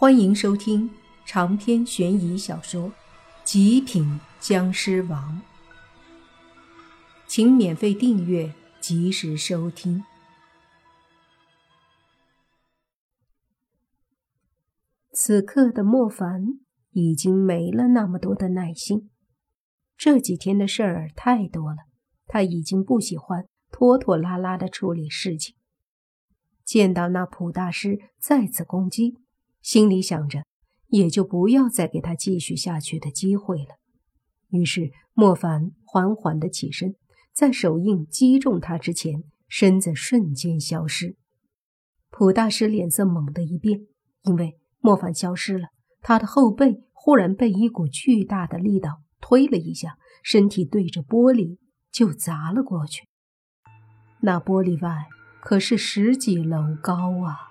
欢迎收听长篇悬疑小说《极品僵尸王》，请免费订阅，及时收听。此刻的莫凡已经没了那么多的耐心，这几天的事儿太多了，他已经不喜欢拖拖拉拉的处理事情。见到那普大师再次攻击。心里想着，也就不要再给他继续下去的机会了。于是，莫凡缓缓的起身，在手印击中他之前，身子瞬间消失。普大师脸色猛地一变，因为莫凡消失了，他的后背忽然被一股巨大的力道推了一下，身体对着玻璃就砸了过去。那玻璃外可是十几楼高啊！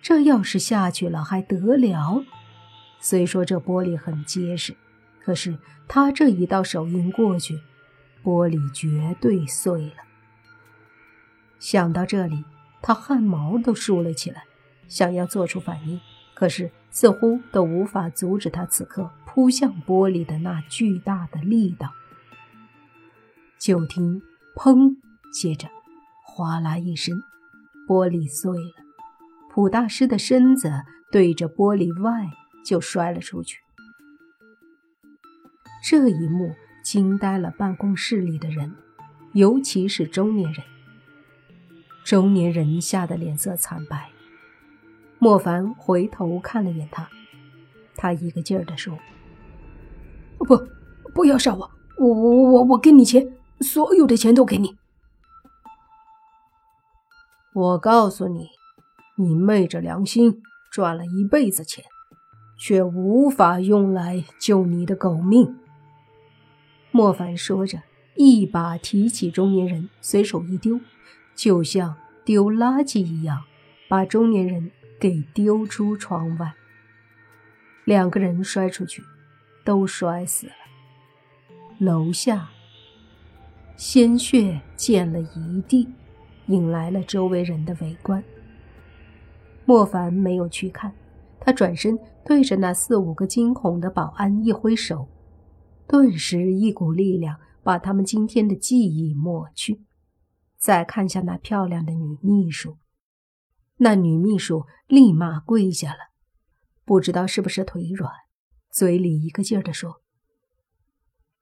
这要是下去了还得了？虽说这玻璃很结实，可是他这一道手印过去，玻璃绝对碎了。想到这里，他汗毛都竖了起来，想要做出反应，可是似乎都无法阻止他此刻扑向玻璃的那巨大的力道。就听“砰”，接着“哗啦”一声，玻璃碎了。普大师的身子对着玻璃外就摔了出去。这一幕惊呆了办公室里的人，尤其是中年人。中年人吓得脸色惨白。莫凡回头看了眼他，他一个劲儿地说：“不，不要杀我！我我我我给你钱，所有的钱都给你。我告诉你。”你昧着良心赚了一辈子钱，却无法用来救你的狗命。莫凡说着，一把提起中年人，随手一丢，就像丢垃圾一样，把中年人给丢出窗外。两个人摔出去，都摔死了。楼下鲜血溅了一地，引来了周围人的围观。莫凡没有去看，他转身对着那四五个惊恐的保安一挥手，顿时一股力量把他们今天的记忆抹去。再看向那漂亮的女秘书，那女秘书立马跪下了，不知道是不是腿软，嘴里一个劲儿地说：“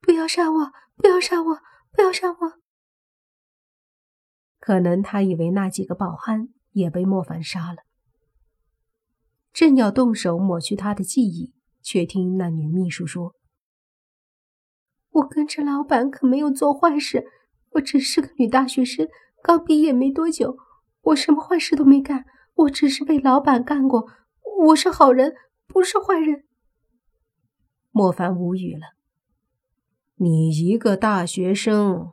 不要杀我！不要杀我！不要杀我！”可能他以为那几个保安也被莫凡杀了。正要动手抹去他的记忆，却听那女秘书说：“我跟着老板可没有做坏事，我只是个女大学生，刚毕业没多久，我什么坏事都没干，我只是被老板干过，我是好人，不是坏人。”莫凡无语了：“你一个大学生，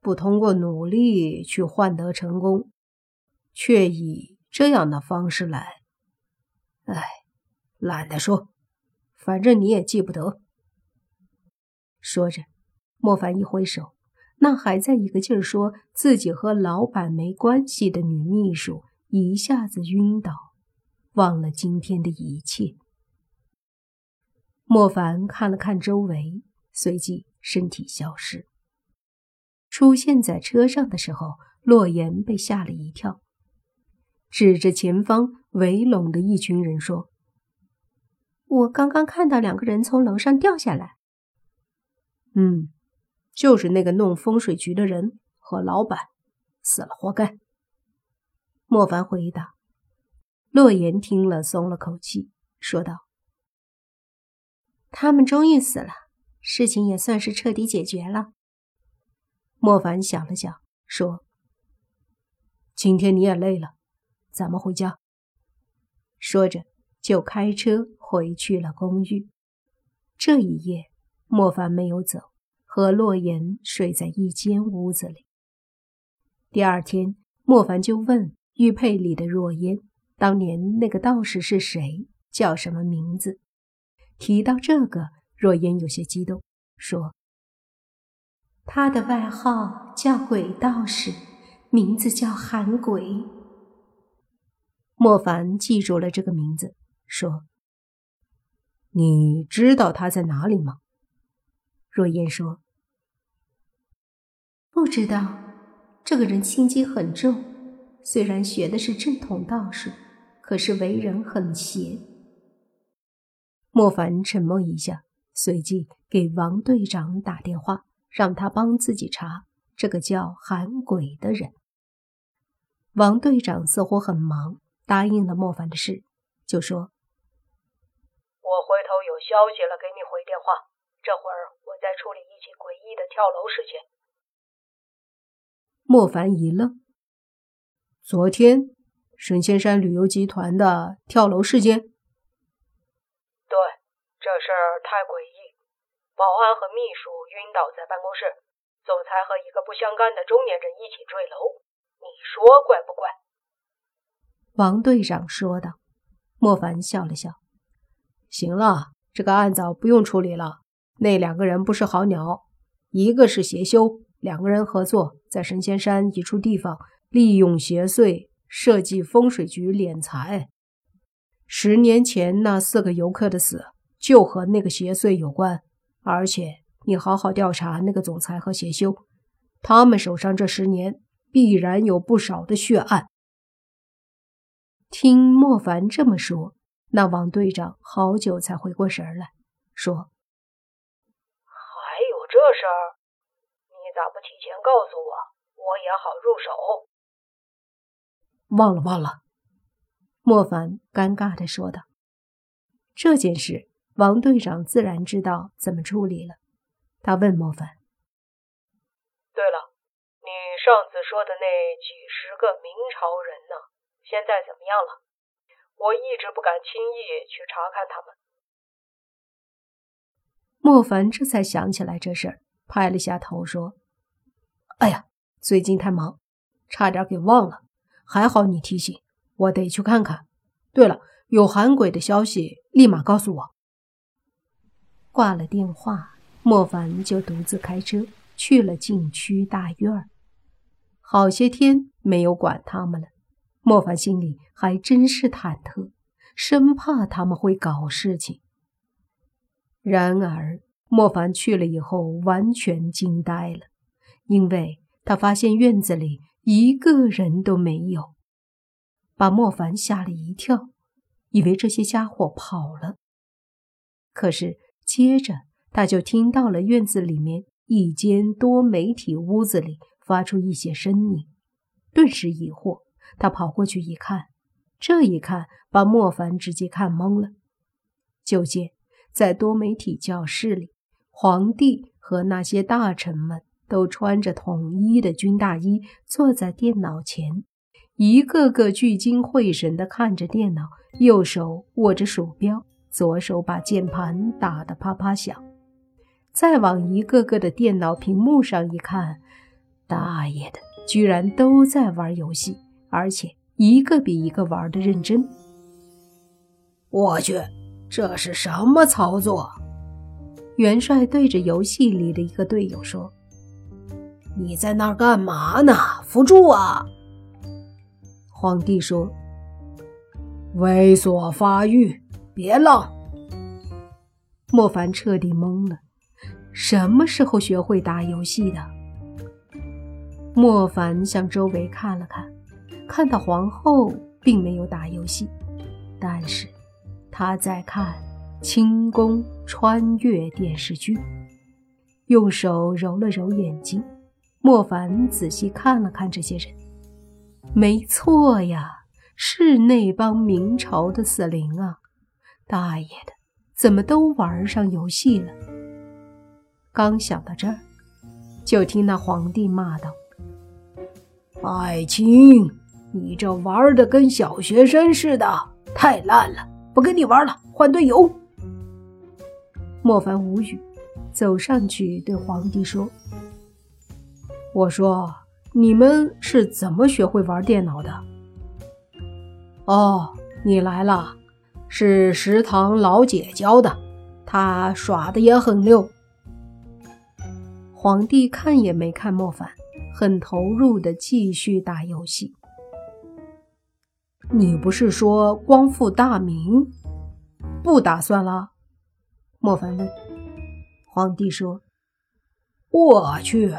不通过努力去换得成功，却以这样的方式来。”哎，懒得说，反正你也记不得。说着，莫凡一挥手，那还在一个劲儿说自己和老板没关系的女秘书一下子晕倒，忘了今天的一切。莫凡看了看周围，随即身体消失。出现在车上的时候，洛言被吓了一跳。指着前方围拢的一群人说：“我刚刚看到两个人从楼上掉下来。”“嗯，就是那个弄风水局的人和老板，死了活该。”莫凡回答。洛言听了松了口气，说道：“他们终于死了，事情也算是彻底解决了。”莫凡想了想，说：“今天你也累了。”咱们回家。说着，就开车回去了公寓。这一夜，莫凡没有走，和洛言睡在一间屋子里。第二天，莫凡就问玉佩里的若烟：“当年那个道士是谁？叫什么名字？”提到这个，若烟有些激动，说：“他的外号叫鬼道士，名字叫韩鬼。”莫凡记住了这个名字，说：“你知道他在哪里吗？若烟说：“不知道。这个人心机很重，虽然学的是正统道术，可是为人很邪。”莫凡沉默一下，随即给王队长打电话，让他帮自己查这个叫韩鬼的人。王队长似乎很忙，答应了莫凡的事，就说。我回头有消息了，给你回电话。这会儿我在处理一起诡异的跳楼事件。莫凡一愣，昨天神仙山旅游集团的跳楼事件。对，这事儿太诡异。保安和秘书晕倒在办公室，总裁和一个不相干的中年人一起坠楼。你说怪不怪？王队长说道。莫凡笑了笑。行了，这个案子不用处理了。那两个人不是好鸟，一个是邪修，两个人合作在神仙山一处地方利用邪祟设计风水局敛财。十年前那四个游客的死就和那个邪祟有关，而且你好好调查那个总裁和邪修，他们手上这十年必然有不少的血案。听莫凡这么说。那王队长好久才回过神来，说：“还有这事儿，你咋不提前告诉我，我也好入手？”忘了，忘了。莫凡尴尬的说道：“这件事，王队长自然知道怎么处理了。”他问莫凡：“对了，你上次说的那几十个明朝人呢？现在怎么样了？”我一直不敢轻易去查看他们。莫凡这才想起来这事儿，拍了下头说：“哎呀，最近太忙，差点给忘了。还好你提醒，我得去看看。对了，有韩鬼的消息，立马告诉我。”挂了电话，莫凡就独自开车去了禁区大院好些天没有管他们了。莫凡心里还真是忐忑，生怕他们会搞事情。然而，莫凡去了以后，完全惊呆了，因为他发现院子里一个人都没有，把莫凡吓了一跳，以为这些家伙跑了。可是，接着他就听到了院子里面一间多媒体屋子里发出一些声音，顿时疑惑。他跑过去一看，这一看把莫凡直接看懵了。就见在多媒体教室里，皇帝和那些大臣们都穿着统一的军大衣，坐在电脑前，一个个聚精会神地看着电脑，右手握着鼠标，左手把键盘打得啪啪响。再往一个个的电脑屏幕上一看，大爷的，居然都在玩游戏！而且一个比一个玩的认真。我去，这是什么操作？元帅对着游戏里的一个队友说：“你在那儿干嘛呢？辅助啊！”皇帝说：“猥琐发育，别浪。”莫凡彻底懵了，什么时候学会打游戏的？莫凡向周围看了看。看到皇后并没有打游戏，但是她在看《清宫穿越》电视剧，用手揉了揉眼睛。莫凡仔细看了看这些人，没错呀，是那帮明朝的死灵啊！大爷的，怎么都玩上游戏了？刚想到这儿，就听那皇帝骂道：“爱卿！”你这玩的跟小学生似的，太烂了！不跟你玩了，换队友。莫凡无语，走上去对皇帝说：“我说，你们是怎么学会玩电脑的？”哦，你来了，是食堂老姐教的，她耍的也很溜。皇帝看也没看莫凡，很投入的继续打游戏。你不是说光复大明，不打算了？莫凡问。皇帝说：“我去，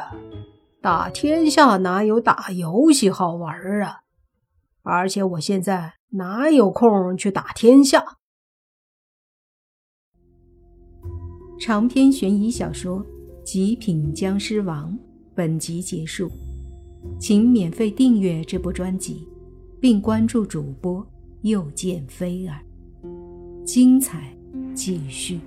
打天下哪有打游戏好玩啊？而且我现在哪有空去打天下？”长篇悬疑小说《极品僵尸王》本集结束，请免费订阅这部专辑，并关注主播又见菲儿，精彩继续。